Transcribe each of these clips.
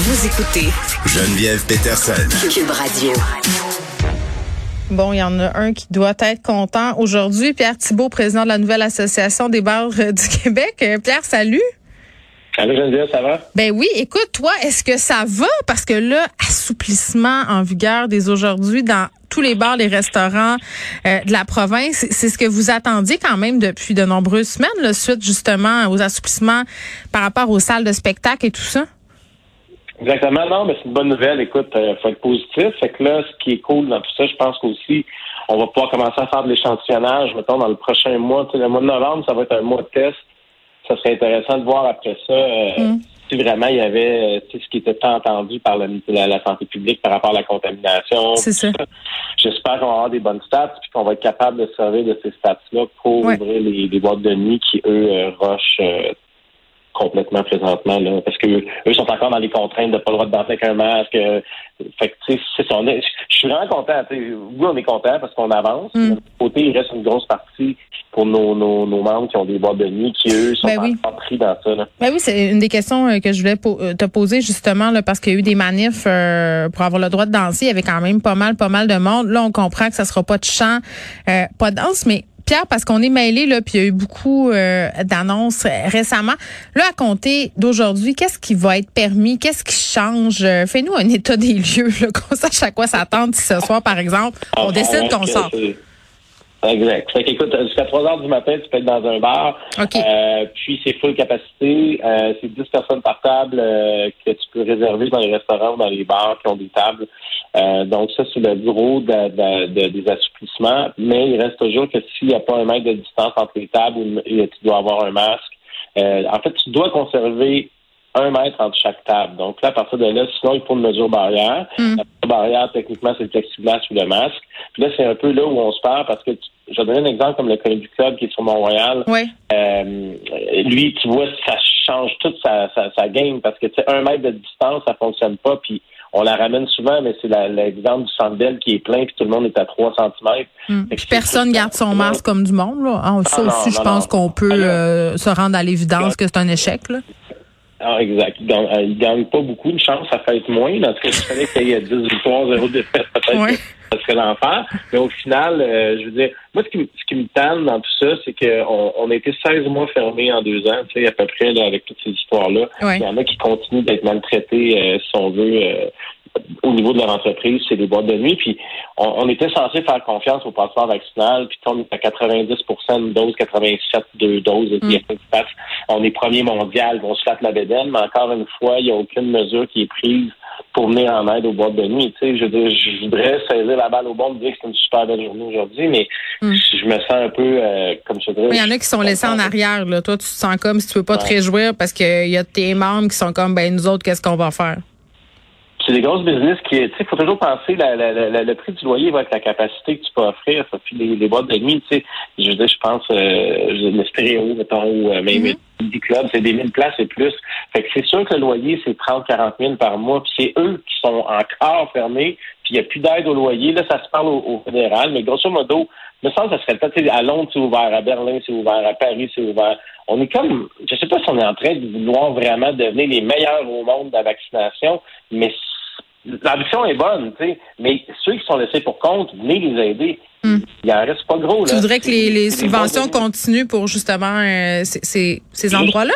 Vous écoutez Geneviève Peterson. Cube Radio. Bon, il y en a un qui doit être content aujourd'hui. Pierre Thibault, président de la nouvelle association des bars euh, du Québec. Euh, Pierre, salut. Salut Geneviève, ça va? Ben oui, écoute, toi, est-ce que ça va? Parce que là, assouplissement en vigueur dès aujourd'hui dans tous les bars, les restaurants euh, de la province, c'est ce que vous attendiez quand même depuis de nombreuses semaines, là, suite justement aux assouplissements par rapport aux salles de spectacle et tout ça? Exactement, non, mais c'est une bonne nouvelle. Écoute, il faut être positif. Fait que là, ce qui est cool dans tout ça, je pense qu'aussi, on va pouvoir commencer à faire de l'échantillonnage, mettons, dans le prochain mois. Tu sais, le mois de novembre, ça va être un mois de test. Ça serait intéressant de voir après ça euh, si vraiment il y avait tu sais, ce qui était tant entendu par la, la, santé publique par rapport à la contamination. C'est ça. J'espère qu'on va avoir des bonnes stats puis qu'on va être capable de servir de ces stats-là pour Ouais. ouvrir les, les boîtes de nuit qui, eux, euh, rushent euh, complètement présentement là, parce que eux sont encore dans les contraintes de pas le droit de danser avec un masque. euh, fait que tu sais, c'est ça. Je suis vraiment content. tu sais. Oui, on est content parce qu'on avance. Mm. De côté, il reste une grosse partie pour nos, nos, nos membres qui ont des boîtes de nuit qui eux sont Ben oui. pris dans ça. Là. Ben oui, c'est une des questions euh, que je voulais po- euh, te poser justement là, parce qu'il y a eu des manifs euh, pour avoir le droit de danser. Il y avait quand même pas mal, pas mal de monde. Là, on comprend que ça sera pas de chant, euh, pas de danse, mais Pierre, parce qu'on est mêlé là, puis il y a eu beaucoup euh, d'annonces récemment. Là, à compter d'aujourd'hui, qu'est-ce qui va être permis, qu'est-ce qui change? Euh, Fais-nous un état des lieux, qu'on sache à quoi s'attendre si ce soir, par exemple, on Ah, décide qu'on sort. Exact. Fait qu'écoute, jusqu'à 3 heures du matin, tu peux être dans un bar. OK. Euh, puis c'est full capacité. Euh, c'est 10 personnes par table euh, que tu peux réserver dans les restaurants ou dans les bars qui ont des tables. Euh, donc ça, c'est le bureau de- de- de- des assouplissements. Mais il reste toujours que s'il n'y a pas un mètre de distance entre les tables, tu dois avoir un masque. Euh, en fait, tu dois conserver un mètre entre chaque table. Donc là, à partir de là, sinon, il faut une mesure barrière. Mm. La mesure barrière, techniquement, c'est le plexiglas ou le masque. Puis là, c'est un peu là où on se perd parce que, tu- je vais donner un exemple comme le Comedy Club qui est sur Mont-Royal. Oui. Euh, lui, tu vois, ça change toute sa, sa, sa game parce que, tu sais, un mètre de distance, ça fonctionne pas. Puis on la ramène souvent, mais c'est l'exemple du Sandbell qui est plein puis tout le monde est à 3 cm. Mm. Puis personne garde son masque comme du monde. Là. Ah, ça Ah, non, aussi, je non, pense qu'on peut euh, se rendre à l'évidence que c'est un échec. Là. Ah, exact. Il gagne, euh, il gagne pas beaucoup de chance, ça fait être moins. En tout cas, il fallait qu'il y ait 10 victoires, 0 défaites, peut-être Ouais. que ça serait l'enfer. Mais au final, euh, je veux dire, moi, ce qui, me- ce qui me tanne dans tout ça, c'est qu'on on a été 16 mois fermés en deux ans, tu sais, à peu près, là, avec toutes ces histoires-là. Ouais. Il y en a qui continuent d'être maltraités, euh, si on veut, euh, niveau de leur entreprise, c'est des boîtes de nuit. Puis on, on était censé faire confiance au passeport vaccinal, puis on est à 90% une dose, 87 deux doses, et puis de on est premier mondial, on se flatte la bédaine, mais encore une fois, il n'y a aucune mesure qui est prise pour venir en aide aux boîtes de nuit. Tu sais, je, voudrais saisir la balle au bon, dire que c'est une super belle journée aujourd'hui, mais Mm. je me sens un peu, euh, comme je dirais... Il y en a qui sont laissés en arrière. Là. Toi, tu te sens comme si tu peux pas te réjouir parce qu'il y a tes membres qui sont comme, ben nous autres, qu'est-ce qu'on va faire? C'est des grosses business qui, tu sais, faut toujours penser la, la, la- le prix du loyer va être la capacité que tu peux offrir. Ça puis les, les boîtes de nuit, tu sais, je veux dire, je pense euh, je- le stéréo, mettons, ou euh, même des clubs, c'est des 1000 places et plus. Fait que c'est sûr que le loyer, c'est 30, 40 000 par mois, puis c'est eux qui sont encore fermés, puis il n'y a plus d'aide au loyer. Là, ça se parle au, au fédéral, mais grosso modo, me semble que ça serait le temps. Tu sais, À Londres, c'est ouvert, à Berlin, c'est ouvert, à Paris, c'est ouvert. On est comme, je sais pas si on est en train de vouloir vraiment devenir les meilleurs au monde de la vaccination, mais l'ambition est bonne, tu sais. Mais ceux qui sont laissés pour compte, venez les aider. Hmm. Il en reste pas gros, là. Tu voudrais que les, subventions continuent pour justement euh, ces, endroits-là?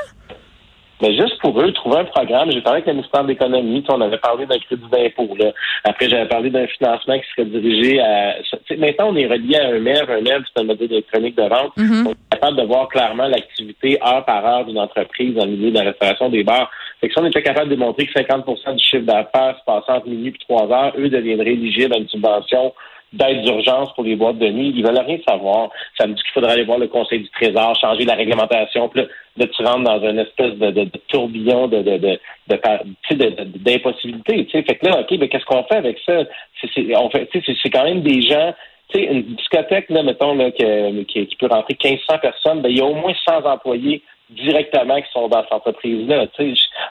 Mais juste pour eux, trouver un programme. J'ai parlé avec le ministère de l'Économie, on avait parlé d'un crédit d'impôt. Là. Après, j'avais parlé d'un financement qui serait dirigé à. maintenant, on est relié à un MEV. Un MEV, c'est un modèle électronique de vente. Mhm. On est capable de voir clairement l'activité heure par heure d'une entreprise dans le milieu de la restauration des bars. Fait que si on était capable de démontrer que 50% du chiffre d'affaires se passait entre minuit et trois heures, eux deviendraient éligibles à une subvention d'aide d'urgence pour les boîtes de nuit. Ils veulent rien savoir. Ça me dit qu'il faudrait aller voir le Conseil du Trésor, changer la réglementation. Puis là, là, tu rentres dans une espèce de, de, de tourbillon de, de, de, d'impossibilité. Tu sais. Fait que là, OK, mais qu'est-ce qu'on fait avec ça? C'est, c'est- on fait, c'est, c'est quand même des gens tu sais, une discothèque, là, mettons, là, qui, qui peut rentrer 1500 personnes, ben, il y a au moins 100 employés directement qui sont dans cette entreprise-là.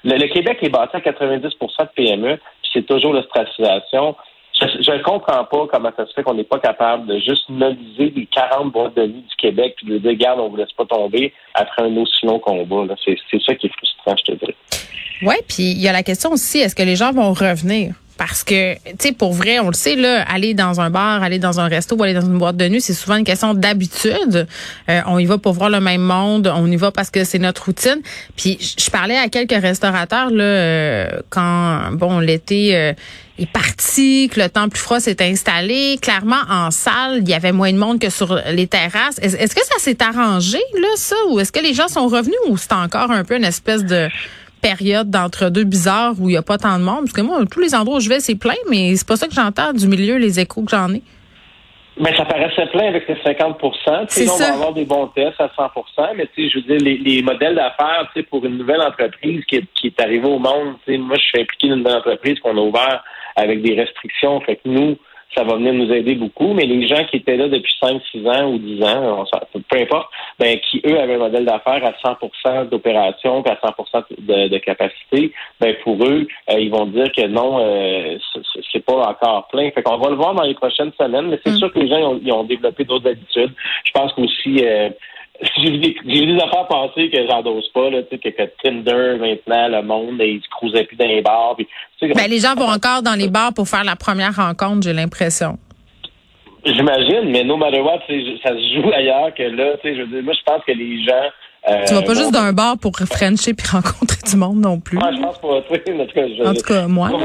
Le, Québec est bâti à 90% de PME, puis c'est toujours l'ostracisation. Je ne comprends pas comment ça se fait qu'on n'est pas capable de juste noviser les 40 boîtes de nuit du Québec puis de dire, regarde, on ne vous laisse pas tomber après un aussi long combat. c'est ça qui est frustrant. je te dirais. Oui, puis il y a la question aussi, est-ce que les gens vont revenir? Parce que, tu sais, pour vrai, on le sait, là, aller dans un bar, aller dans un resto ou aller dans une boîte de nuit, c'est souvent une question d'habitude. Euh, on y va pour voir le même monde, on y va parce que c'est notre routine. Puis, je parlais à quelques restaurateurs, là, euh, quand, bon, l'été euh, est parti, que le temps plus froid s'est installé. Clairement, en salle, il y avait moins de monde que sur les terrasses. Est-ce que ça s'est arrangé, là, ça? Ou est-ce que les gens sont revenus ou c'est encore un peu une espèce de période d'entre-deux bizarres où il n'y a pas tant de monde. Parce que moi, tous les endroits où je vais, c'est plein, mais c'est pas ça que j'entends du milieu, les échos que j'en ai. Mais ça paraissait plein avec les 50 C'est On va avoir des bons tests à 100% mais je veux dire, les, les modèles d'affaires pour une nouvelle entreprise qui est, qui est arrivée au monde, moi, je suis impliqué dans une nouvelle entreprise qu'on a ouvert avec des restrictions. Fait que nous, ça va venir nous aider beaucoup. Mais les gens qui étaient là depuis 5, 6 ans ou 10 ans, peu importe, ben, qui, eux, avaient un modèle d'affaires à 100% d'opération à 100 de, de, capacité, ben, pour eux, euh, ils vont dire que non, euh, c'est pas encore plein. Fait qu'on va le voir dans les prochaines semaines, mais c'est mm. sûr que les gens ils ont, développé d'autres habitudes. Je pense qu'aussi... Euh, j'ai vu des, des affaires passer que j'endose pas, là, tu sais, que, que, Tinder, maintenant, le monde, ils se cruisaient plus dans les bars. Puis, ben, les gens vont encore dans les bars pour faire la première rencontre, j'ai l'impression. J'imagine, mais no matter what, ça se joue ailleurs que là, tu sais, je veux dire, moi, je pense que les gens tu vas pas juste d'un bar pour frencher puis rencontrer du monde non plus. Ouais, je pense pas. en tout cas, je... en tout cas moi.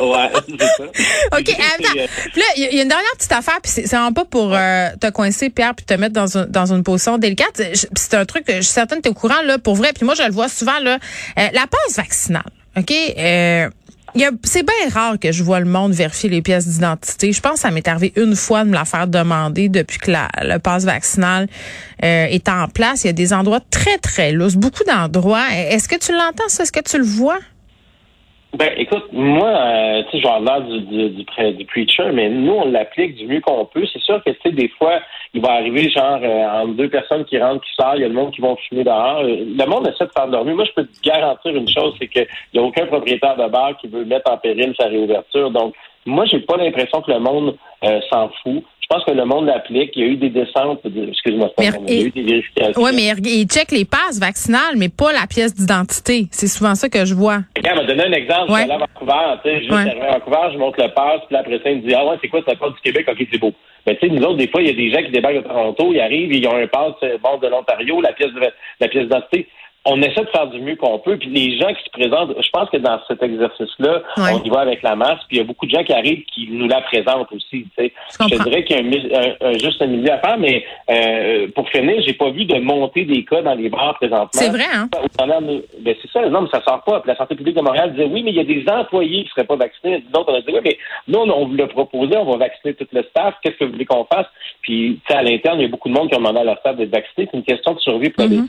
Ouais, c'est ça. OK, attends. Puis là, il y, a une dernière petite affaire, puis c'est vraiment pas pour euh, te coincer, Pierre, puis te mettre dans, un, dans une position délicate. C'est un truc que je suis certaine que tu es au courant, là, pour vrai. Puis moi, je le vois souvent, là. Euh, la passe vaccinale, OK? Euh, c'est bien rare que je vois le monde vérifier les pièces d'identité. Je pense que ça m'est arrivé une fois de me la faire demander depuis que la, le passe vaccinal euh, est en place. Il y a des endroits très, très lousses, beaucoup d'endroits. Est-ce que tu l'entends, ça? Est-ce que tu le vois? Ben, écoute, moi, euh, tu sais, genre l'air du, du, du, du, preacher, mais nous, on l'applique du mieux qu'on peut. C'est sûr que, tu sais, des fois, il va arriver, genre, euh, entre deux personnes qui rentrent, qui sortent, il y a le monde qui vont fumer dehors. Euh, le monde essaie de faire dormir. Moi, je peux te garantir une chose, c'est qu'il n'y a aucun propriétaire de bar qui veut mettre en péril sa réouverture. Donc, moi, j'ai pas l'impression que le monde s'en fout. Je pense que le monde l'applique. Il y a eu des descentes. Excuse-moi, il y a eu des vérifications. Oui, mais il check les passes vaccinales, mais pas la pièce d'identité. C'est souvent ça que je vois. Regarde, m'a donné un exemple. Ouais. Je suis allé à Vancouver, tu sais, juste ouais. à Vancouver, je montre le passe, puis après ça, il me dit, ah ouais, c'est quoi, c'est passe du Québec? OK, c'est beau. Mais tu sais, nous autres, des fois, il y a des gens qui débarquent de Toronto, ils arrivent, ils ont un passe euh, bord de l'Ontario, la pièce la pièce d'identité on essaie de faire du mieux qu'on peut. Puis les gens qui se présentent, je pense que dans cet exercice-là, on y va avec la masse. Puis il y a beaucoup de gens qui arrivent qui nous la présentent aussi. Tu sais. Je, dirais qu'il y a un, juste un milieu à faire, mais euh, pour finir, j'ai pas vu de montée des cas dans les bars présentement. C'est vrai, hein? Ben, c'est ça, non, mais ça sort pas. Puis la santé publique de Montréal disait oui, mais il y a des employés qui seraient pas vaccinés. Donc on a dit oui, mais nous, on vous l'a proposé, on va vacciner tout le staff. Qu'est-ce que vous voulez qu'on fasse? Puis à l'interne, il y a beaucoup de monde qui ont demandé à leur staff d'être vacciné. C'est une question de survie pour mm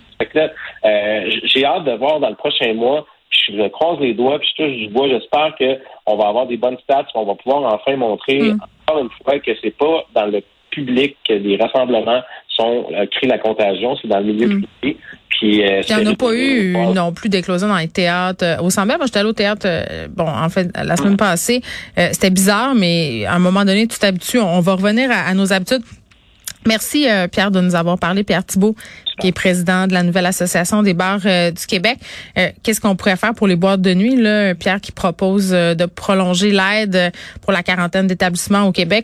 j'ai hâte de voir dans le prochain mois. Je croise les doigts, puis je touche du bois. J'espère qu'on va avoir des bonnes stats, qu'on va pouvoir enfin montrer mm. encore une fois que c'est pas dans le public que les rassemblements sont euh, créent la contagion, c'est dans le milieu mm. privé. Puis, euh, Il n'y en a pas eu non plus d'éclosion dans les théâtres. Au Semblant, moi, j'étais allé au théâtre, euh, bon, en fait, la semaine passée. C'était bizarre, mais à un moment donné, tu t'habitues. On va revenir à nos habitudes. Merci, Pierre, de nous avoir parlé. Pierre Thibault, qui est président de la nouvelle association des bars euh, du Québec. Euh, qu'est-ce qu'on pourrait faire pour les boîtes de nuit Pierre qui propose euh, de prolonger l'aide pour la quarantaine d'établissements au Québec